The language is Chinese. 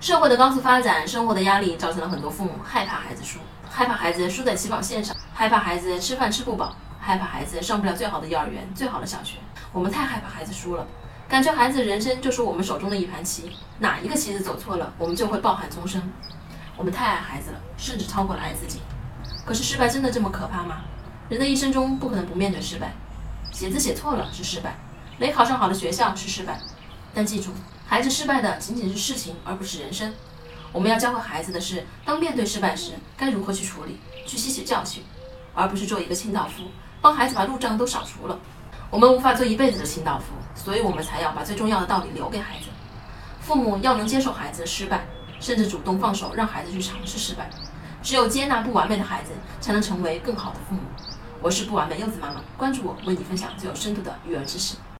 社会的高速发展，生活的压力，造成了很多父母害怕孩子输，害怕孩子输在起跑线上，害怕孩子吃饭吃不饱，害怕孩子上不了最好的幼儿园、最好的小学。我们太害怕孩子输了，感觉孩子人生就是我们手中的一盘棋，哪一个棋子走错了，我们就会抱憾终生。我们太爱孩子了，甚至超过了爱自己。可是失败真的这么可怕吗？人的一生中不可能不面对失败，写字写错了是失败，没考上好的学校是失败。但记住，孩子失败的仅仅是事情，而不是人生。我们要教会孩子的是，当面对失败时，该如何去处理，去吸取教训，而不是做一个清道夫，帮孩子把路障都扫除了。我们无法做一辈子的清道夫，所以我们才要把最重要的道理留给孩子。父母要能接受孩子的失败，甚至主动放手让孩子去尝试失败。只有接纳不完美的孩子，才能成为更好的父母。我是不完美柚子妈妈，关注我，为你分享最有深度的育儿知识。